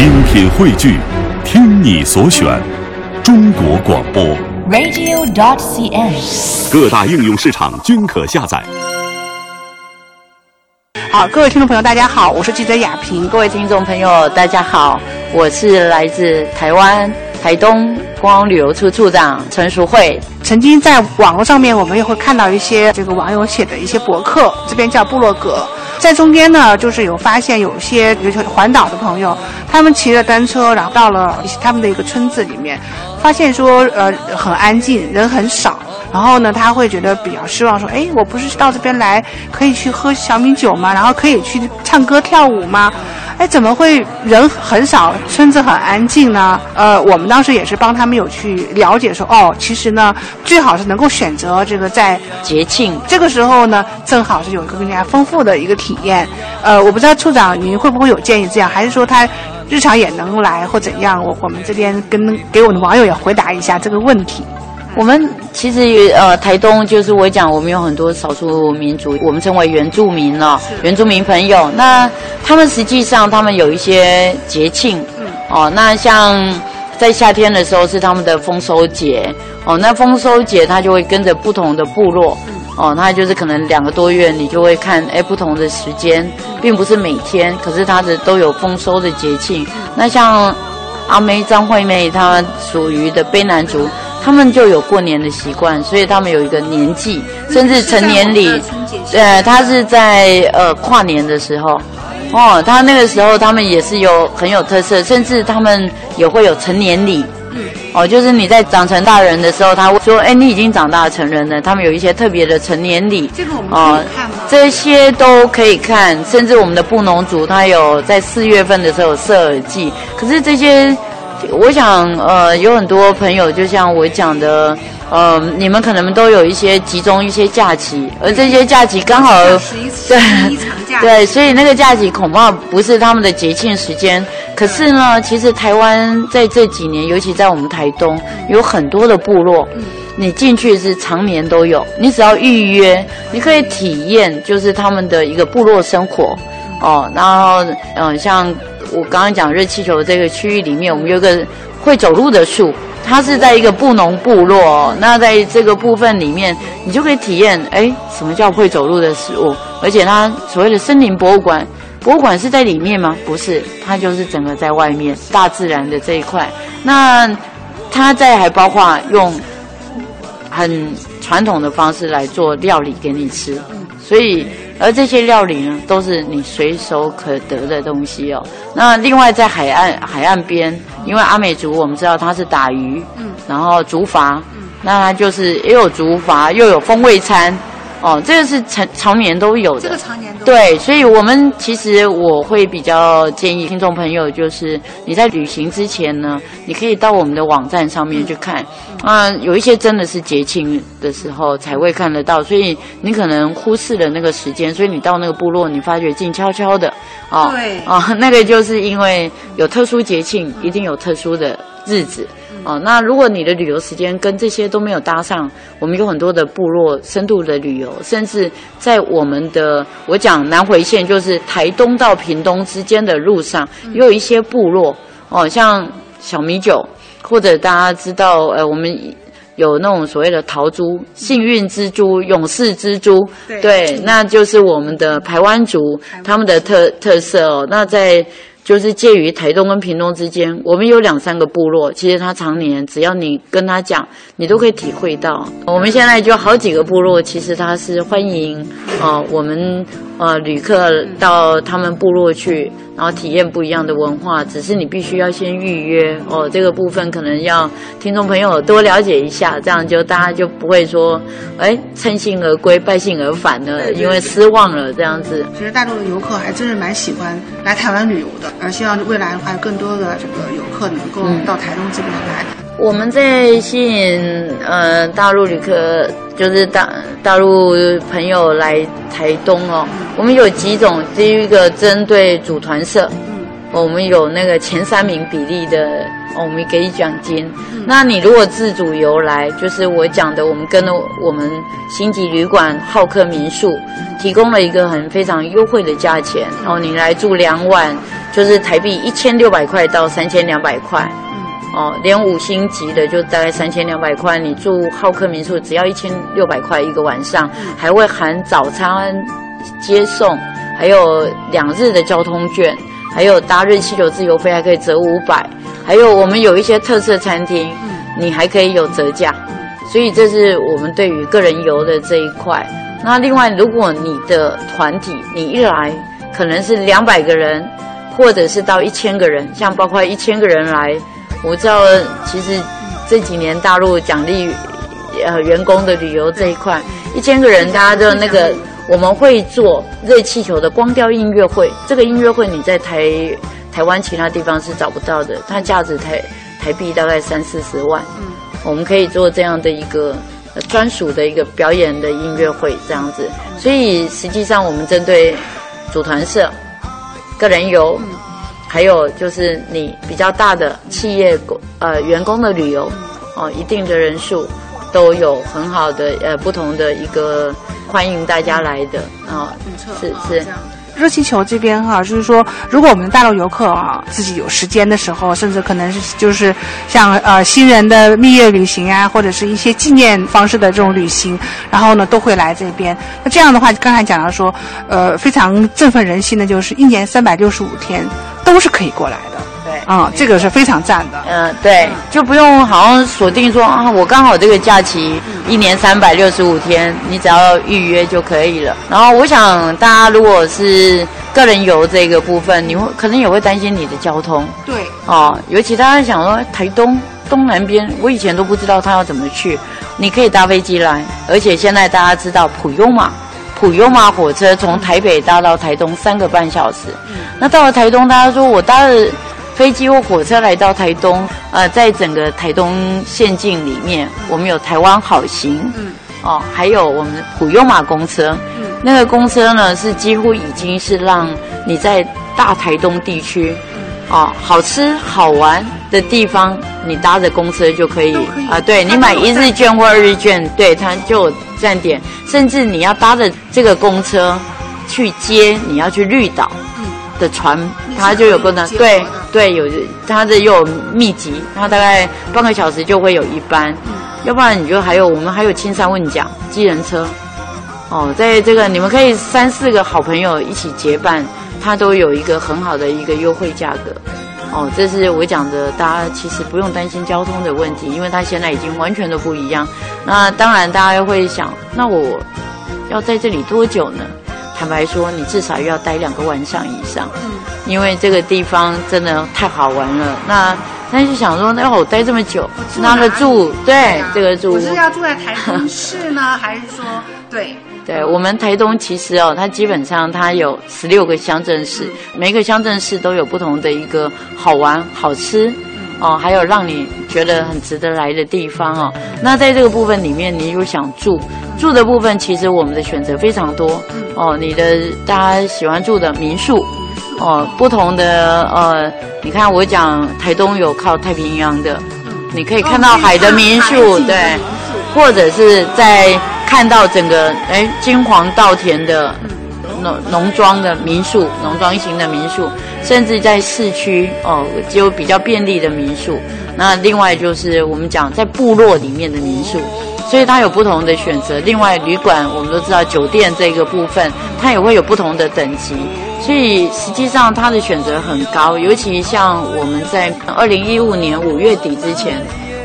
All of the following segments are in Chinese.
精品汇聚，听你所选，中国广播。radio.dot.cn，。各大应用市场均可下载。好，各位听众朋友，大家好，我是记者雅萍。各位听众朋友，大家好，我是来自台湾台东观光旅游处处长陈淑慧。曾经在网络上面，我们也会看到一些这个网友写的一些博客，这边叫部落格。在中间呢，就是有发现有些尤其环岛的朋友，他们骑着单车，然后到了他们的一个村子里面，发现说呃很安静，人很少。然后呢，他会觉得比较失望，说：“哎，我不是到这边来可以去喝小米酒吗？然后可以去唱歌跳舞吗？哎，怎么会人很少，村子很安静呢？”呃，我们当时也是帮他们有去了解说，哦，其实呢，最好是能够选择这个在节庆这个时候呢，正好是有一个更加丰富的一个体验。呃，我不知道处长您会不会有建议这样，还是说他日常也能来或怎样？我我们这边跟给我们的网友也回答一下这个问题。我们其实呃，台东就是我讲，我们有很多少数民族，我们称为原住民了、哦，原住民朋友。那他们实际上他们有一些节庆，嗯，哦，那像在夏天的时候是他们的丰收节，哦，那丰收节它就会跟着不同的部落，嗯，哦，那就是可能两个多月你就会看，哎，不同的时间，并不是每天，可是它的都有丰收的节庆。那像阿妹张惠妹，她属于的卑南族。他们就有过年的习惯，所以他们有一个年纪，甚至成年礼。呃，他是在呃跨年的时候，哦，他那个时候他们也是有很有特色，甚至他们也会有成年礼。嗯，哦，就是你在长成大人的时候，他会说，哎，你已经长大成人了。他们有一些特别的成年礼。这个我们可以看吗？这些都可以看，甚至我们的布农族，他有在四月份的时候有射耳祭，可是这些。我想，呃，有很多朋友，就像我讲的，呃，你们可能都有一些集中一些假期，而这些假期刚好对对，所以那个假期恐怕不是他们的节庆时间。可是呢，其实台湾在这几年，尤其在我们台东，有很多的部落，你进去是常年都有，你只要预约，你可以体验就是他们的一个部落生活哦。然后，嗯、呃，像。我刚刚讲热气球这个区域里面，我们有个会走路的树，它是在一个布农部落、哦。那在这个部分里面，你就可以体验，哎，什么叫会走路的食物？而且它所谓的森林博物馆，博物馆是在里面吗？不是，它就是整个在外面大自然的这一块。那它在还包括用很传统的方式来做料理给你吃，所以。而这些料理呢，都是你随手可得的东西哦。那另外在海岸海岸边，因为阿美族我们知道它是打鱼，嗯，然后竹筏，嗯，那它就是也有竹筏，又有风味餐，哦，这个是常常年都有的，这个常年都对。所以我们其实我会比较建议听众朋友，就是你在旅行之前呢，你可以到我们的网站上面去看。啊、嗯，有一些真的是节庆的时候才会看得到，所以你可能忽视了那个时间，所以你到那个部落，你发觉静悄悄的，哦，对，啊，那个就是因为有特殊节庆，一定有特殊的日子，哦、嗯，那如果你的旅游时间跟这些都没有搭上，我们有很多的部落深度的旅游，甚至在我们的我讲南回线，就是台东到屏东之间的路上，也有一些部落，哦，像小米酒。或者大家知道，呃，我们有那种所谓的桃珠、幸运之珠、勇士之珠，对，对那就是我们的排湾族他们的特特色哦。那在就是介于台东跟屏东之间，我们有两三个部落，其实他常年只要你跟他讲，你都可以体会到。我们现在就好几个部落，其实他是欢迎哦、呃、我们呃旅客到他们部落去。然后体验不一样的文化，只是你必须要先预约哦。这个部分可能要听众朋友多了解一下，这样就大家就不会说，哎，趁兴而归，败兴而返了，因为失望了这样子。其实大陆的游客还真是蛮喜欢来台湾旅游的，而希望未来的话，更多的这个游客能够到台东这边来。嗯、我们在吸引呃大陆旅客，就是大大陆朋友来台东哦。我们有几种，第一个针对组团社，嗯，我们有那个前三名比例的，我们给奖金。嗯、那你如果自主游来，就是我讲的，我们跟了我们星级旅馆好客民宿提供了一个很非常优惠的价钱，然后你来住两晚，就是台币一千六百块到三千两百块。哦，连五星级的就大概三千两百块，你住好客民宿只要一千六百块一个晚上，还会含早餐接送，还有两日的交通券，还有搭日气流自由飞还可以折五百，还有我们有一些特色餐厅，你还可以有折价，所以这是我们对于个人游的这一块。那另外，如果你的团体你一来可能是两百个人，或者是到一千个人，像包括一千个人来。我知道，其实这几年大陆奖励呃员工的旅游这一块，一千个人，大家的那个我们会做热气球的光雕音乐会。这个音乐会你在台台湾其他地方是找不到的，它价值台台币大概三四十万。嗯，我们可以做这样的一个专属的一个表演的音乐会这样子。所以实际上我们针对组团社、个人游。还有就是你比较大的企业呃员工的旅游，哦，一定的人数都有很好的呃不同的一个欢迎大家来的啊，是是。热气球这边哈，就是说，如果我们大陆游客啊自己有时间的时候，甚至可能是就是像呃新人的蜜月旅行啊，或者是一些纪念方式的这种旅行，然后呢都会来这边。那这样的话，刚才讲到说，呃，非常振奋人心的，就是一年三百六十五天都是可以过来的。对啊，这个是非常赞的。嗯，对，就不用好像锁定说啊，我刚好这个假期一年三百六十五天，你只要预约就可以了。然后我想大家如果是个人游这个部分，你会可能也会担心你的交通。对。哦，尤其大家想说台东东南边，我以前都不知道他要怎么去，你可以搭飞机来，而且现在大家知道普悠玛，普悠玛火车从台北搭到台东三个半小时。嗯。那到了台东，大家说我搭了。飞机或火车来到台东，呃，在整个台东县境里面，我们有台湾好行，嗯，哦，还有我们普悠玛公车，嗯，那个公车呢是几乎已经是让你在大台东地区，哦，好吃好玩的地方，你搭着公车就可以啊，对你买一日券或二日券，对，它就站点，甚至你要搭着这个公车去接你要去绿岛。的船，它就有功能，对对，有它的又有密集，它大概半个小时就会有一班，要不然你就还有我们还有青山问讲机人车，哦，在这个你们可以三四个好朋友一起结伴，它都有一个很好的一个优惠价格，哦，这是我讲的，大家其实不用担心交通的问题，因为它现在已经完全都不一样。那当然大家又会想，那我要在这里多久呢？坦白说，你至少要待两个晚上以上，嗯，因为这个地方真的太好玩了。那那就想说，那我待这么久，那个住？对，这个住。我是要住在台东市呢，还是说，对？对我们台东其实哦，它基本上它有十六个乡镇市，每个乡镇市都有不同的一个好玩、好吃。哦，还有让你觉得很值得来的地方哦。那在这个部分里面，你有想住住的部分，其实我们的选择非常多。哦，你的大家喜欢住的民宿，哦，不同的呃，你看我讲台东有靠太平洋的，你可以看到海的民宿，对，或者是在看到整个哎金黄稻田的。农农庄的民宿，农庄型的民宿，甚至在市区哦，就比较便利的民宿。那另外就是我们讲在部落里面的民宿，所以它有不同的选择。另外旅馆，我们都知道酒店这个部分，它也会有不同的等级。所以实际上他的选择很高，尤其像我们在二零一五年五月底之前，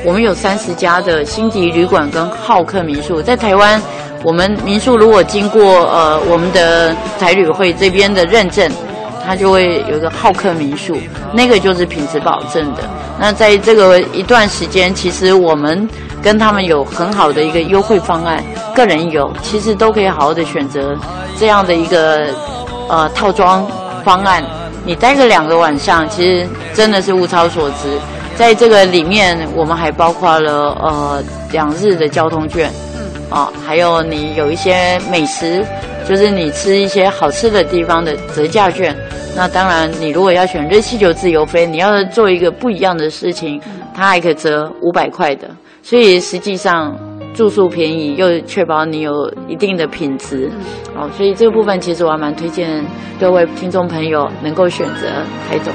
我们有三十家的星级旅馆跟好客民宿在台湾。我们民宿如果经过呃我们的台旅会这边的认证，它就会有一个好客民宿，那个就是品质保证的。那在这个一段时间，其实我们跟他们有很好的一个优惠方案，个人游其实都可以好好的选择这样的一个呃套装方案。你待个两个晚上，其实真的是物超所值。在这个里面，我们还包括了呃两日的交通券。嗯哦，还有你有一些美食，就是你吃一些好吃的地方的折价券。那当然，你如果要选热气球自由飞，你要做一个不一样的事情，它还可以折五百块的。所以实际上，住宿便宜，又确保你有一定的品质。哦，所以这个部分其实我还蛮推荐各位听众朋友能够选择台中。